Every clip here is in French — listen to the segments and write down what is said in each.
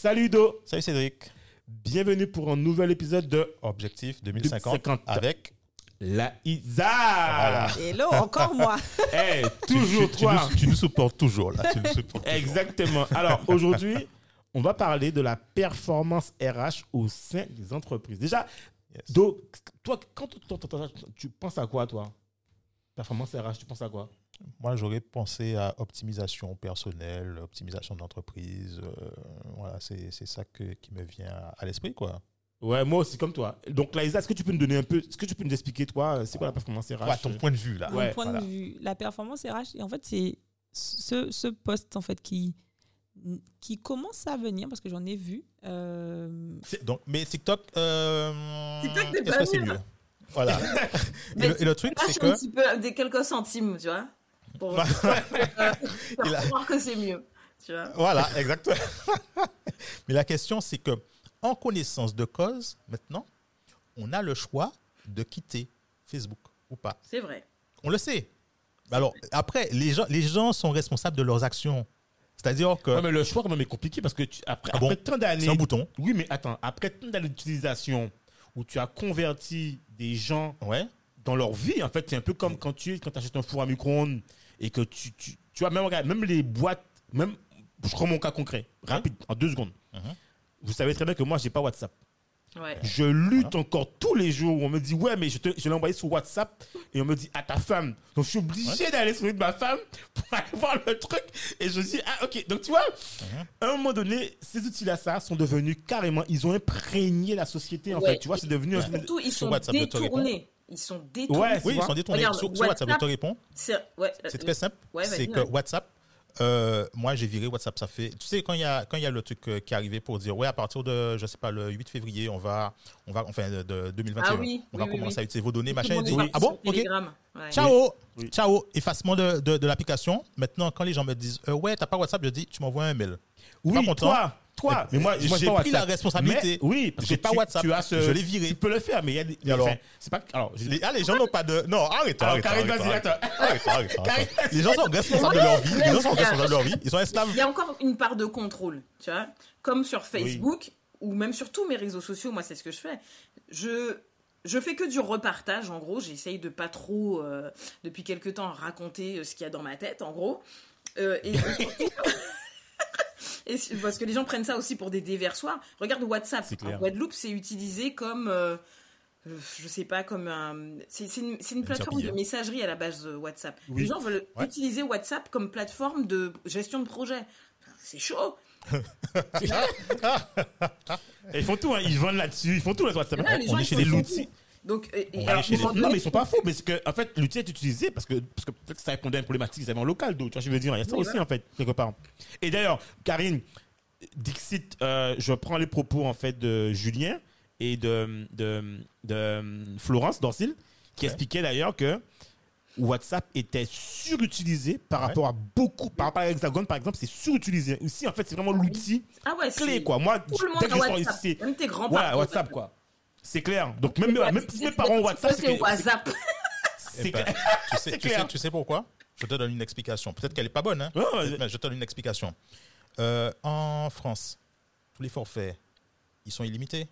Salut Udo, Salut Cédric. bienvenue pour un nouvel épisode de Objectif 2050 2050. avec La Isa. Voilà. Hello, encore moi. Eh, Tu- toujours tu, toi. Tu, nous, tu nous supportes toujours là. Tu nous supportes toujours. Exactement. Alors aujourd'hui, on va parler de la performance RH au sein des entreprises. Déjà, Yes. Do, toi, quand tu, tu- tu- tu penses à quoi, toi? Performance RH, tu penses à quoi? Moi, j'aurais pensé à optimisation personnelle, optimisation d'entreprise. euh, voilà, c'est c'est ça que, qui me vient à, à l'esprit, quoi. Ouais, moi aussi, comme toi. Donc, là, Isa, est-ce que tu peux nous donner un peu, est-ce que tu peux nous expliquer, toi, c'est quoi la performance RH Ouais, ton point de vue là. Ouais, Mon point voilà. de vue, la performance RH, et en fait, c'est ce, ce poste en fait qui qui commence à venir parce que j'en ai vu. euh, Donc, mais TikTok, euh, TikTok, c'est est-ce pas que c'est mieux? Voilà. et, le, et le truc, c'est un que petit peu des quelques centimes, tu vois, pour Bah, faire Il a- croire que c'est mieux, tu vois. Voilà, exactement. Mais la question, c'est que, en connaissance de cause, maintenant, on a le choix de quitter Facebook ou pas. C'est vrai. On le sait. Alors, après, les gens, les gens sont responsables de leurs actions. C'est-à-dire que Ouais, mais le choix, quand même, est compliqué parce que tu- après, Ah bon? après tant d'années. c'est un bouton. Oui, mais attends, après tant d'années d'utilisation où tu as converti des gens Ouais. dans leur vie, en fait, c'est un peu comme quand tu quand achètes un four à micro-ondes et que tu, tu, tu vois, même, regarde, même les boîtes, même, je prends mon cas concret, rapide, en deux secondes. Mhm. Vous savez très bien que moi, j'ai pas WhatsApp. Ouais. Je lutte encore tous les jours où on me dit, ouais, mais je, te- je l'ai envoyé sur WhatsApp et on me dit, à ta femme. Donc, je suis obligé d'aller sur de ma femme pour aller voir le truc. Et je dis, ah, ok. Donc, tu vois, Mhm. à un moment donné, ces outils-là, ça, sont devenus carrément, ils ont imprégné la société, en Ouais. fait. Tu vois, c'est devenu un- Surtout, ils Sur sont WhatsApp, détournés. Ils sont détournés. Ouais, Oui, tu ils sont détournés. Regarde, sur, sur WhatsApp, je te réponds. C'est ouais, euh, très simple. Ouais, c'est que. WhatsApp, euh, moi, j'ai viré WhatsApp. Ça fait. Tu sais, quand il y a, quand il y a le truc euh, qui est arrivé pour dire, ouais, à partir de, je sais pas, le 8 février, on va, on va, enfin, de, de 2021, Ah oui, on va oui, commencer oui. à utiliser vos données, machin. dit, ah bon, ok. Ouais. Ciao, Oui. ciao, effacement de, de, de l'application. Maintenant, quand les gens me disent, euh, ouais, t'as pas WhatsApp, je dis, tu m'envoies un mail. Oui, Pas content. toi, toi. Mais moi, moi, j'ai pris la responsabilité. Mais- oui, parce J'ai que pas tu- WhatsApp. Tu as ce, Je l'ai viré. Tu peux le faire, mais il y a des. Alors enfin, c'est pas. Alors, je- Les, ah, les gens n'ont pas de. Non, arrête, Alors, arrête. Karine, arrête, vas-y, attends. Les gens sont responsables de leur vie. Les gens sont responsables de leur vie. Ils sont esclaves. Il y a encore une part de contrôle, tu vois. Comme sur Facebook ou même sur tous mes réseaux sociaux, moi, c'est ce que je fais. Je, je fais que du repartage, en gros. J'essaye de pas trop, euh, depuis quelques temps, raconter euh, ce qu'il y a dans ma tête, en gros. Euh, et, et parce que les gens prennent ça aussi pour des déversoirs. Regarde WhatsApp. En Guadeloupe, c'est utilisé comme. euh, euh, je sais pas, comme un. C'est une, plateforme de messagerie à la base de WhatsApp. Oui. Les gens veulent Ouais. utiliser WhatsApp comme plateforme de gestion de projet. Enfin, C'est chaud. Ils font tout, hein. ils vendent là-dessus, ils font tout là sur WhatsApp. Là, les on gens, est ils chez fous. l'outil. Donc, et- alors, Ils sont- non, mais ils sont pas faux, mais c'est que, en fait, l'outil est utilisé parce que, parce que peut-être que ça répondait à une problématique qu'ils avaient en local, donc, tu vois, je veux dire, il y a ça Oui, aussi, voilà. en fait, quelque part. Et d'ailleurs, Karine, Dixit, euh, je prends les propos, en fait, de Julien et de, de, de Florence Dorsil, qui Ouais. expliquaient d'ailleurs que WhatsApp était surutilisé par Ouais. rapport à beaucoup, par rapport à Hexagone, par exemple, c'est surutilisé. Ici, en fait, c'est vraiment l'outil Ah ouais, clé, quoi. Moi, Tout le monde dès que je sors WhatsApp. ici, Même tes grands-parents. voilà, WhatsApp, quoi. C'est clair. Donc, même, même, si mes parents WhatsApp, c'est WhatsApp. c'est Eh ben, clair. tu, sais, C'est tu, clair. sais, tu sais pourquoi? Je te donne une explication. Peut-être qu'elle n'est pas bonne, hein mais je te donne une explication. Euh, en France, tous les forfaits, ils sont illimités.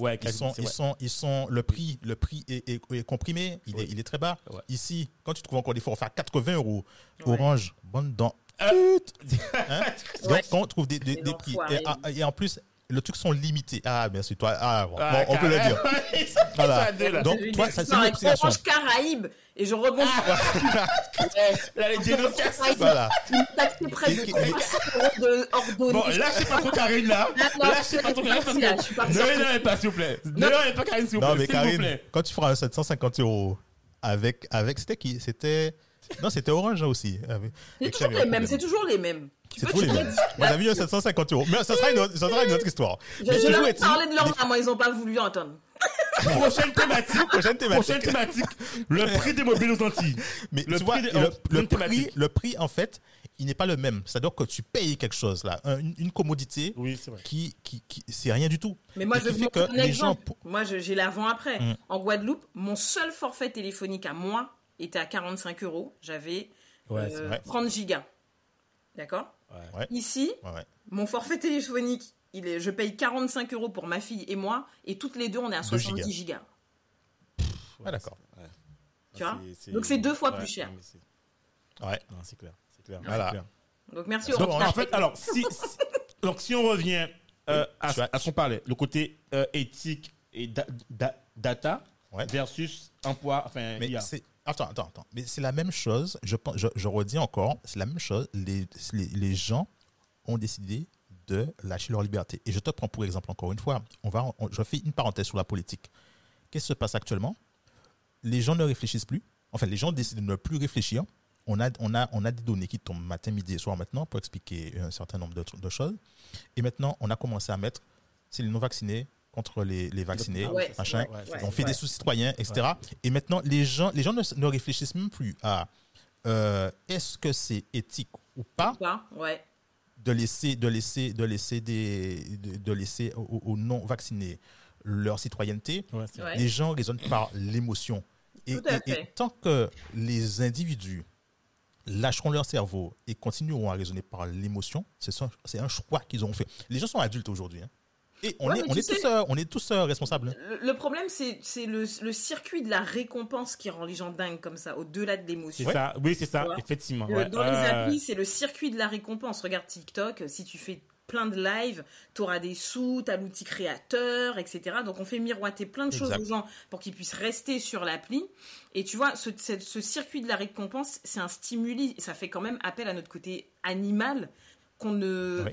Ouais, Ils sont, c'est ils sont, ils sont, le prix, le prix est, est- est comprimé, il, est, il est très bas. Ouais. Ici, quand tu trouves encore des forfaits à 80 euros, Ouais. Orange, bonne dent. Euh. Hein? Donc, quand on trouve des, des- prix, et en plus, le truc sont limités. Ah, merci, toi. Ah, bon, Ah, bon, on peut le dire. Voilà. Donc, Je toi, ça, c'est non, une explication. Orange Caraïbes. Et je rebondis. Ah. Là, les dénonciations. Voilà. Une taxe près de Et- et- 300 euros de ordonnée. Bon, là, c'est pas trop Karine, là. Là, non, Là, c'est pas trop Karine parce je que. pas Ne l'énervez pas, s'il vous plaît. Ne l'énervez pas, Karine, s'il vous Non, plaît. mais S'il vous Karine, plaît. quand tu feras un 750 euros avec, avec c'était qui? C'était. Non, c'était Orange aussi. C'est toujours les mêmes, c'est toujours les mêmes. Tu C'est peux- tous les mêmes. Moi, j'avais eu 750 euros. Mais ça sera une autre, ça sera une autre histoire. Je, Mais je leur ai parlé de leur maman, ils n'ont pas voulu entendre. Prochaine thématique. Prochaine thématique. Prochaine thématique. Le prix des mobiles aux Antilles. Mais Le tu vois, prix des- le, oh, le prix, thématique. le prix, en fait, il n'est pas le même. C'est-à-dire que tu payes quelque chose, là, un- une, une commodité Oui, c'est vrai. qui, qui, qui c'est rien du tout. Mais moi, Et je vous que un les gens. exemple. Moi, je- j'ai l'avant-après. Mm. En Guadeloupe, mon seul forfait téléphonique à moi était à 45 euros. J'avais Ouais, c'est euh, vrai. 30 gigas. D'accord Ouais. Ici, Ouais, ouais. mon forfait téléphonique, il est, je paye 45 euros pour ma fille et moi, et toutes les deux, on est à Deux 70 gigas. gigas. Ah, d'accord. Ouais. Tu vois Donc, c'est deux fois ouais, plus cher. Ouais. Non, c'est clair. C'est clair. Voilà. clair. Donc, merci Donc, Orange. En fait, alors, si, si- donc, si on revient euh, à, ce qu'on parlait, le côté euh, éthique et da- da- data Ouais. versus emploi, enfin, Mais. Attends, attends, attends. Mais c'est la même chose. Je, je, redis encore, c'est la même chose. Les, les, les gens ont décidé de lâcher leur liberté. Et je te prends pour exemple encore une fois. On va, je fais une parenthèse sur la politique. Qu'est-ce qui se passe actuellement? Les gens ne réfléchissent plus. Enfin, les gens décident de ne plus réfléchir. On a, on, a, on a des données qui tombent matin, midi et soir maintenant pour expliquer un certain nombre de, de choses. Et maintenant, on a commencé à mettre, c'est les non-vaccinés contre les, les vaccinés, Ouais, machin. ouais, ouais. on fait Ouais. des sous-citoyens, etc. Et maintenant, les gens, les gens ne, ne réfléchissent même plus à euh, est-ce que c'est éthique ou pas de laisser, de laisser, de laisser, des, de, de laisser aux, aux non-vaccinés leur citoyenneté. Les gens raisonnent par l'émotion. Et, tant que les individus lâcheront leur cerveau et continueront à raisonner par l'émotion, c'est un choix qu'ils ont fait. Les gens sont adultes aujourd'hui. hein. Et on Ouais, est, mais on tu est sais- tous, euh, on est tous euh, responsables. Le, le problème, c'est c'est le, le circuit de la récompense qui rend les gens dingues comme ça, au-delà de C'est l'émotion. ça. Oui, c'est ça, effectivement. Le-. Dans les Euh, applis, c'est le circuit de la récompense. Regarde TikTok, si tu fais plein de lives, tu auras des sous, tu as l'outil créateur, etc. Donc on fait miroiter plein de choses aux gens pour qu'ils puissent rester sur l'appli. Et tu vois, ce, ce- ce circuit de la récompense, c'est un stimuli. Ça fait quand même appel à notre côté animal qu'on ne, Ouais.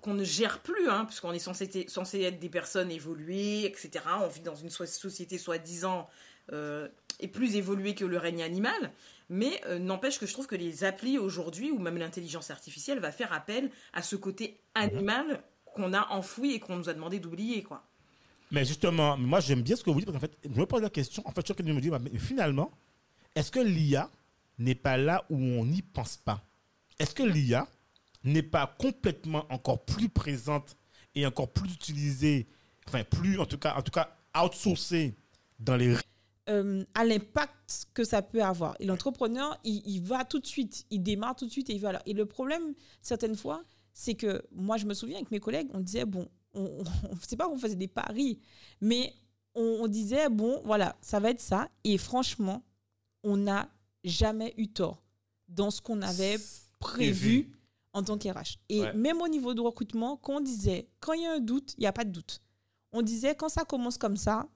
qu'on ne gère plus, hein, puisqu'on est censé, censé être des personnes évoluées, etc. On vit dans une so- société soi-disant euh, et plus évoluée que le règne animal. Mais euh, n'empêche que je trouve que les applis aujourd'hui, ou même l'intelligence artificielle, va faire appel à ce côté animal qu'on a enfoui et qu'on nous a demandé d'oublier, quoi. Mais justement, moi j'aime bien ce que vous dites parce qu'en fait, je me pose la question. En fait, je suis de me dire, mais finalement, est-ce que l'IA n'est pas là où on n'y pense pas? Est-ce que l'IA n'est pas complètement encore plus présente et encore plus utilisée, enfin plus en tout cas, en tout cas outsourcée dans les euh, à l'impact que ça peut avoir. Et l'entrepreneur, il, il va tout de suite, il démarre tout de suite et il va là. Et le problème, certaines fois, c'est que moi, je me souviens avec mes collègues, on disait, bon, on ne sait pas qu'on faisait des paris, mais on, on disait, bon, voilà, ça va être ça. Et franchement, on n'a jamais eu tort dans ce qu'on avait prévu Prévu. En tant qu'RH. Et Ouais. même au niveau de recrutement, quand on disait, quand il y a un doute, il n'y a pas de doute. On disait, quand ça commence comme ça,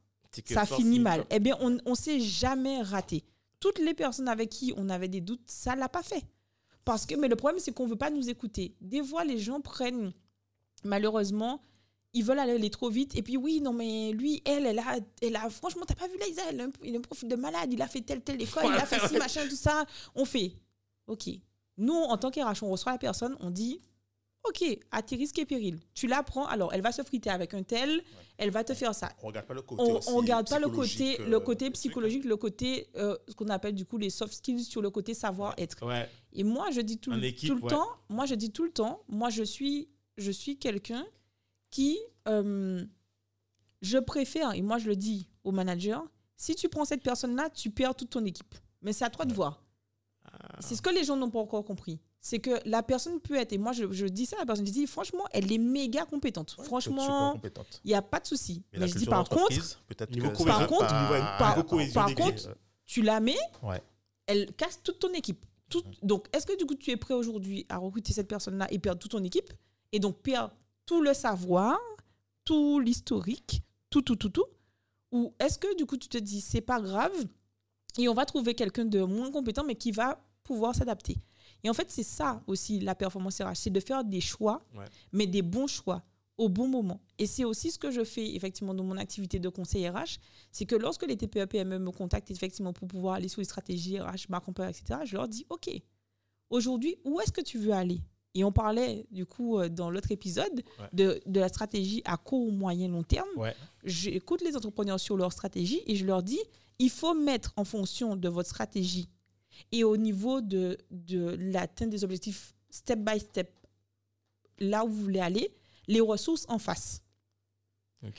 ça finit mal. Eh bien, on ne s'est jamais raté. Toutes les personnes avec qui on avait des doutes, ça l'a pas fait. Parce que, mais le problème, c'est qu'on veut pas nous écouter. Des fois, les gens prennent, malheureusement, ils veulent aller, trop vite. Et puis, oui, non, mais lui, elle, elle a, elle a franchement, t'as pas vu là, a un, il a un profil de malade, il a fait telle, telle école, il a fait ci, machin, tout ça. On fait, OK. Nous, en tant qu'RH, on reçoit la personne, on dit, OK, à tes risques et périls. Tu la prends, alors elle va se friter avec un tel, elle va te faire ça On regarde pas le côté on, aussi on regarde pas le psychologique, côté, euh, le psychologique, le côté, euh, ce qu'on appelle du coup les soft skills sur le côté savoir-être. Ouais. Et moi, je dis tout, le- équipe, tout le ouais. temps, moi, je dis tout le temps, moi, je suis, je suis quelqu'un qui, euh, je préfère, et moi, je le dis au manager, si tu prends cette personne-là, tu perds toute ton équipe. Mais c'est à toi de voir. C'est ce que les gens n'ont pas encore compris. C'est que la personne peut être, et moi, je, je dis ça à la personne, je dis, franchement, elle est méga compétente. Ouais, Franchement, il n'y a pas de souci. Mais je dis par contre, Niveau que par contre, va niveau- pas- niveau cohésion par contre, tu la mets, Ouais. elle casse toute ton équipe. Tout- donc, est-ce que du coup, tu es prêt aujourd'hui à recruter cette personne-là et perdre toute ton équipe et donc perdre tout le savoir, tout l'historique, tout, tout, tout, tout? Ou est-ce que du coup, tu te dis, c'est pas grave et on va trouver quelqu'un de moins compétent mais qui va pouvoir s'adapter Et en fait, c'est ça aussi la performance RH, c'est de faire des choix, Ouais. mais des bons choix au bon moment. Et c'est aussi ce que je fais effectivement dans mon activité de conseil RH, c'est que lorsque les TPE PME me contactent effectivement pour pouvoir aller sur les stratégies RH, marque employeur, etc., je leur dis OK. Aujourd'hui, où est-ce que tu veux aller? Et on parlait du coup euh, dans l'autre épisode Ouais. de, de la stratégie à court, moyen, long terme. Ouais. J'écoute les entrepreneurs sur leur stratégie et je leur dis il faut mettre en fonction de votre stratégie et au niveau de, de l'atteinte des objectifs step by step, là où vous voulez aller, les ressources en face.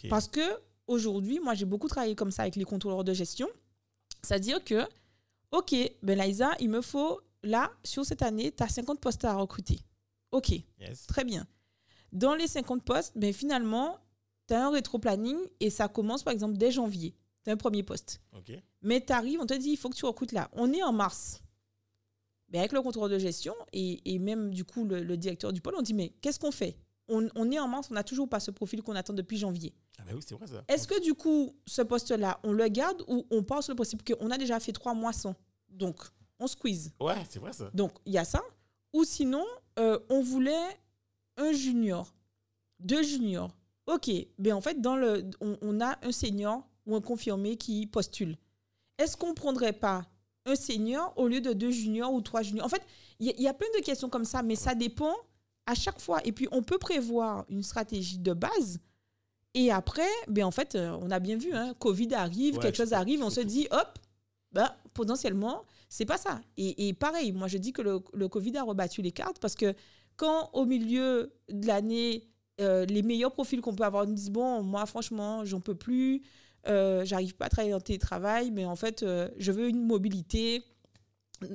Parce que aujourd'hui, moi, j'ai beaucoup travaillé comme ça avec les contrôleurs de gestion. C'est-à-dire que, OK, ben Liza, il me faut, là, sur cette année, tu as 50 postes à recruter. OK, Yes. très bien. Dans les 50 postes, ben finalement, tu as un rétro-planning et ça commence, par exemple, dès janvier. As un premier poste. Mais tu arrives, on te dit, il faut que tu recrutes là. On est en mars. Mais avec le contrôleur de gestion et, et même du coup le, le directeur du pôle, on dit, mais qu'est-ce qu'on fait? On, on est en mars, on n'a toujours pas ce profil qu'on attend depuis janvier. Ah bah oui, c'est vrai ça. Est-ce que du coup, ce poste-là, on le garde ou on part sur le principe qu'on a déjà fait trois mois sans Donc, on squeeze. Ouais, c'est vrai ça. Donc, il y a ça. Ou sinon, euh, on voulait un junior, deux juniors. OK, mais en fait, dans le, on, on a un senior ou un confirmé qui postule. Est-ce qu'on ne prendrait pas un senior au lieu de deux juniors ou trois juniors? En fait, il y, a- il y a plein de questions comme ça, mais ça dépend à chaque fois. Et puis, on peut prévoir une stratégie de base. Et après, ben en fait, euh, on a bien vu, hein, Covid arrive, Ouais, quelque chose arrive, on se dit, hop, ben, potentiellement, c'est pas ça. Et, et pareil, moi je dis que le, le Covid a rebattu les cartes parce que quand au milieu de l'année, euh, les meilleurs profils qu'on peut avoir nous disent bon, moi franchement, j'en peux plus, euh, j'arrive pas à travailler en télétravail, mais en fait, euh, je veux une mobilité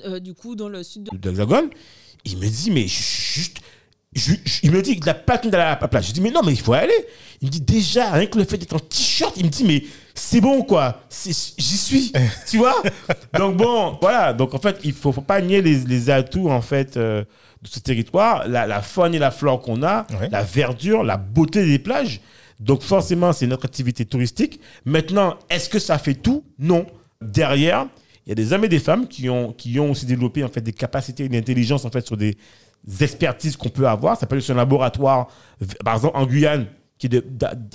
euh, du coup dans le sud de de l'Hexagone, il me dit, mais juste. je- je- il me dit qu'il n'a pas tenu à la place. Je dis, mais non, mais il faut aller. Il me dit, déjà, rien que le fait d'être en t-shirt, il me dit, mais c'est bon, quoi. J'y suis. tu vois Donc, bon, voilà. Donc, en fait, il ne faut, faut pas nier les, les atouts, en fait, euh, de ce territoire. La, la faune et la flore qu'on a, Ouais. la verdure, la beauté des plages. Donc, forcément, c'est notre activité touristique. Maintenant, est-ce que ça fait tout? Non. Derrière, il y a des hommes et des femmes qui ont, qui ont aussi développé en fait, des capacités et une intelligence en fait, sur des expertises qu'on peut avoir. Ça peut être un laboratoire, par exemple en Guyane, qui est de-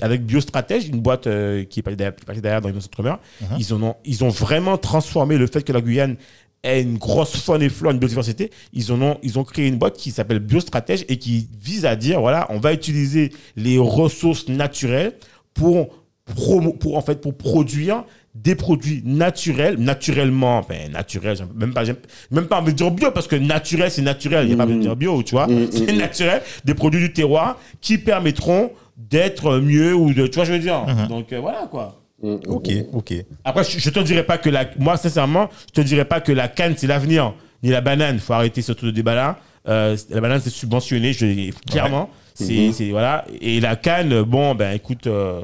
avec Biostratège, une boîte euh, qui est passée derrière, passée dans les entrepreneurs. ils, en ont, ils ont vraiment transformé le fait que la Guyane ait une grosse faune et flore, une biodiversité. Ils, en ont, ils ont créé une boîte qui s'appelle Biostratège et qui vise à dire voilà, on va utiliser les ressources naturelles pour, promo- pour, en fait, pour produire des produits naturels, naturellement, enfin, naturels, j'ai même pas, même pas envie de dire bio, parce que naturel, c'est naturel, il n'y a pas besoin de dire bio, tu vois. C'est naturel, des produits du terroir qui permettront d'être mieux ou de, tu vois, je veux dire. Donc, euh, voilà, quoi. Ok, ok. Après, je, je te dirais pas que la, moi, sincèrement, je te dirais pas que la canne, c'est l'avenir, ni la banane. faut arrêter ce truc de débat-là. Euh, la banane, c'est subventionné, je, clairement. C'est, c'est, voilà. Et la canne, bon, ben, écoute, euh,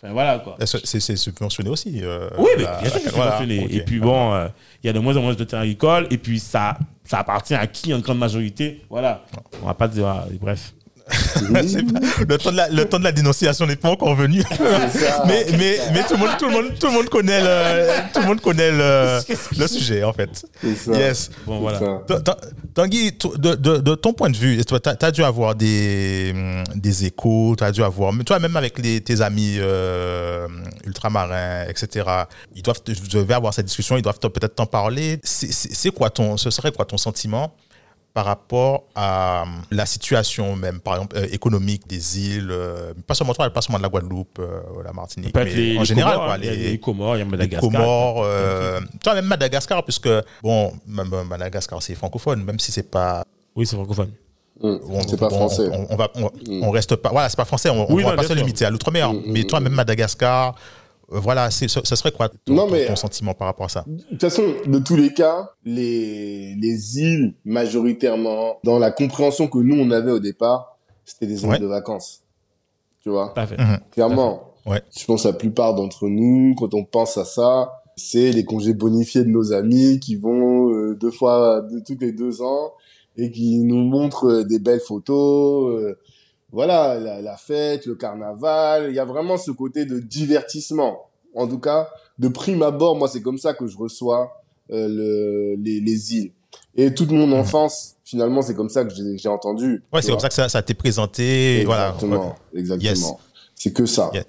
enfin, voilà, quoi. C'est subventionné aussi. euh, Oui, mais bien sûr que c'est voilà, subventionné. Et puis bon, euh, il y a de moins en moins de terrains agricoles. Et puis ça, ça appartient à qui en grande majorité? Voilà. On va pas dire. voilà, Bref. Pas- le, temps de la, le temps de la dénonciation n'est pas encore venu. mais mais, mais tout, le monde, tout, le monde, tout le monde connaît le, tout le, monde connaît le, le sujet, en fait. C'est ça. Yes. Bon, voilà. Tanguy, de, de, de ton point de vue, tu as, dû avoir des, hum, des échos, tu as dû avoir, mais toi même avec les, tes amis euh, ultramarins, etc., ils doivent, je vais avoir cette discussion, ils doivent peut-être t'en parler. C'est quoi ton, ce serait quoi ton sentiment par rapport à hum, la situation même, par exemple, euh, économique des îles, euh, pas seulement toi, pas seulement de la Guadeloupe, euh, la Martinique, mais les- en les général, Comores, quoi. Il y a les, les Comores, il y a les Madagascar. Comores, euh, toi même Madagascar, puisque bon, même euh, Madagascar c'est francophone, même si c'est pas, Oui, c'est francophone. On, C'est pas français. On, on va, on, on reste pas, voilà, c'est pas français, on, on Oui, va non, pas se limiter à l'outre-mer. Mm, mais mm, toi même Madagascar, euh, voilà, c'est, ce, ce serait quoi ton, Non, mais- ton sentiment par rapport à ça? De toute façon, de tous les cas, les, les îles, majoritairement, dans la compréhension que nous, on avait au départ, c'était des zones Ouais. de vacances. Tu vois? Fait. Mhm. Clairement. Ouais. Je pense que la plupart d'entre nous, quand on pense à ça, c'est les congés bonifiés de nos amis qui vont euh, deux fois, deux, tous les deux ans et qui nous montrent euh, des belles photos. euh, voilà, la, la fête, le carnaval. Il y a vraiment ce côté de divertissement. En tout cas, de prime abord, moi, c'est comme ça que je reçois euh, le, les, les îles. Et toute mon enfance, finalement, c'est comme ça que j'ai entendu. Ouais, c'est comme ça que ça, ça t'est présenté. Voilà. Exactement, exactement. Yes. C'est que ça. Yes.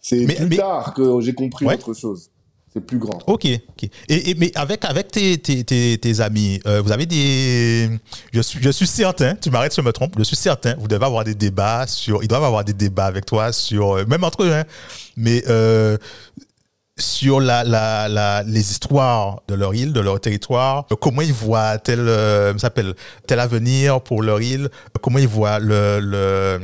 C'est plus mais- tard que j'ai compris Ouais. autre chose. C'est plus grand. Ok, ok. Et, et- mais avec, avec tes, tes, tes, tes amis, euh, vous avez des. Je suis, je suis certain, tu m'arrêtes si je me trompe, je suis certain, vous devez avoir des débats sur. Ils doivent avoir des débats avec toi sur. euh, Même entre eux, hein, mais euh, sur la, la, la, les histoires de leur île, de leur territoire, comment ils voient tel, euh, s'appelle, tel avenir pour leur île, comment ils voient le. le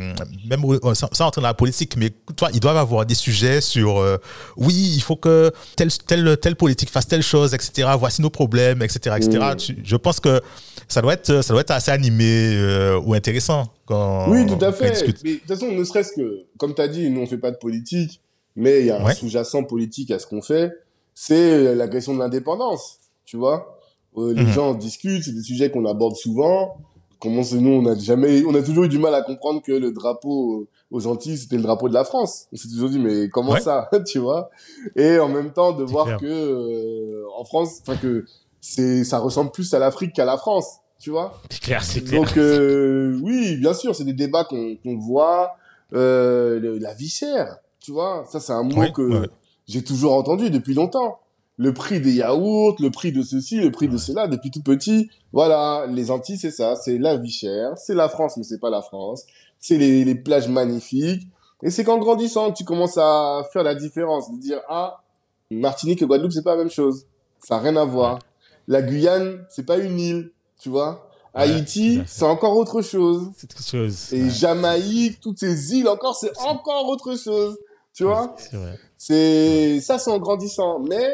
même sans, sans entrer dans la politique, mais toi, ils doivent avoir des sujets sur. euh, oui, il faut que telle, telle, telle politique fasse telle chose, etc. Voici nos problèmes, etc. etc. Mm. Tu- je pense que ça doit être, ça doit être assez animé euh, ou intéressant quand Oui, tout à fait. Mais de toute façon, ne serait-ce que, comme tu as dit, nous, on fait pas de politique, mais il y a un sous-jacent politique à ce qu'on fait. C'est la question de l'indépendance, tu vois. Euh, les Mhm. gens discutent, c'est des sujets qu'on aborde souvent. Comment c'est nous, on a jamais, on a toujours eu du mal à comprendre que le drapeau aux Antilles, c'était le drapeau de la France. On s'est toujours dit, mais comment Ouais. ça, tu vois? Et en même temps, de voir clair. que euh, en France, enfin que c'est, ça ressemble plus à l'Afrique qu'à la France, tu vois? C'est clair, c'est clair. donc euh, oui, bien sûr, c'est des débats qu'on qu'on voit. Euh, le- la vie chère, tu vois, ça c'est un mot que ouais, j'ai toujours entendu depuis longtemps. Le prix des yaourts, le prix de ceci, le prix de cela, depuis tout petit. Voilà, les Antilles, c'est ça, c'est la vie chère, c'est la France, mais c'est pas la France. C'est les, les plages magnifiques. Et c'est qu'en grandissant, tu commences à faire la différence, de dire ah, Martinique et Guadeloupe, c'est pas la même chose. Ça n'a rien à voir. La Guyane, c'est pas une île, tu vois. Ouais, Haïti, c'est encore autre chose. C'est quelque chose. Et Ouais. Jamaïque, toutes ces îles encore, c'est encore autre chose. Tu vois C'est ça, c'est en grandissant. Mais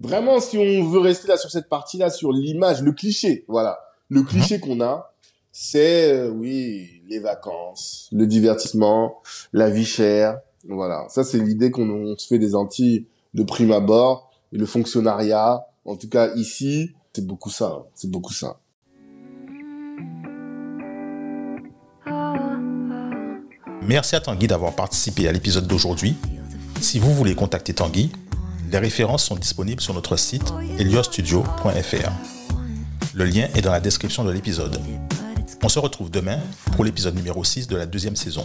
vraiment, si on veut rester là sur cette partie-là, sur l'image, le cliché, voilà, le cliché qu'on a, c'est euh, oui les vacances, le divertissement, la vie chère. Voilà, ça c'est l'idée qu'on on se fait des Antilles de prime abord. Et le fonctionnariat, en tout cas ici, c'est beaucoup ça. hein. C'est beaucoup ça. Merci à Tanguy d'avoir participé à l'épisode d'aujourd'hui. Si vous voulez contacter Tanguy, les références sont disponibles sur notre site eliostudio.fr. Le lien est dans la description de l'épisode. On se retrouve demain pour l'épisode numéro 6 de la deuxième saison.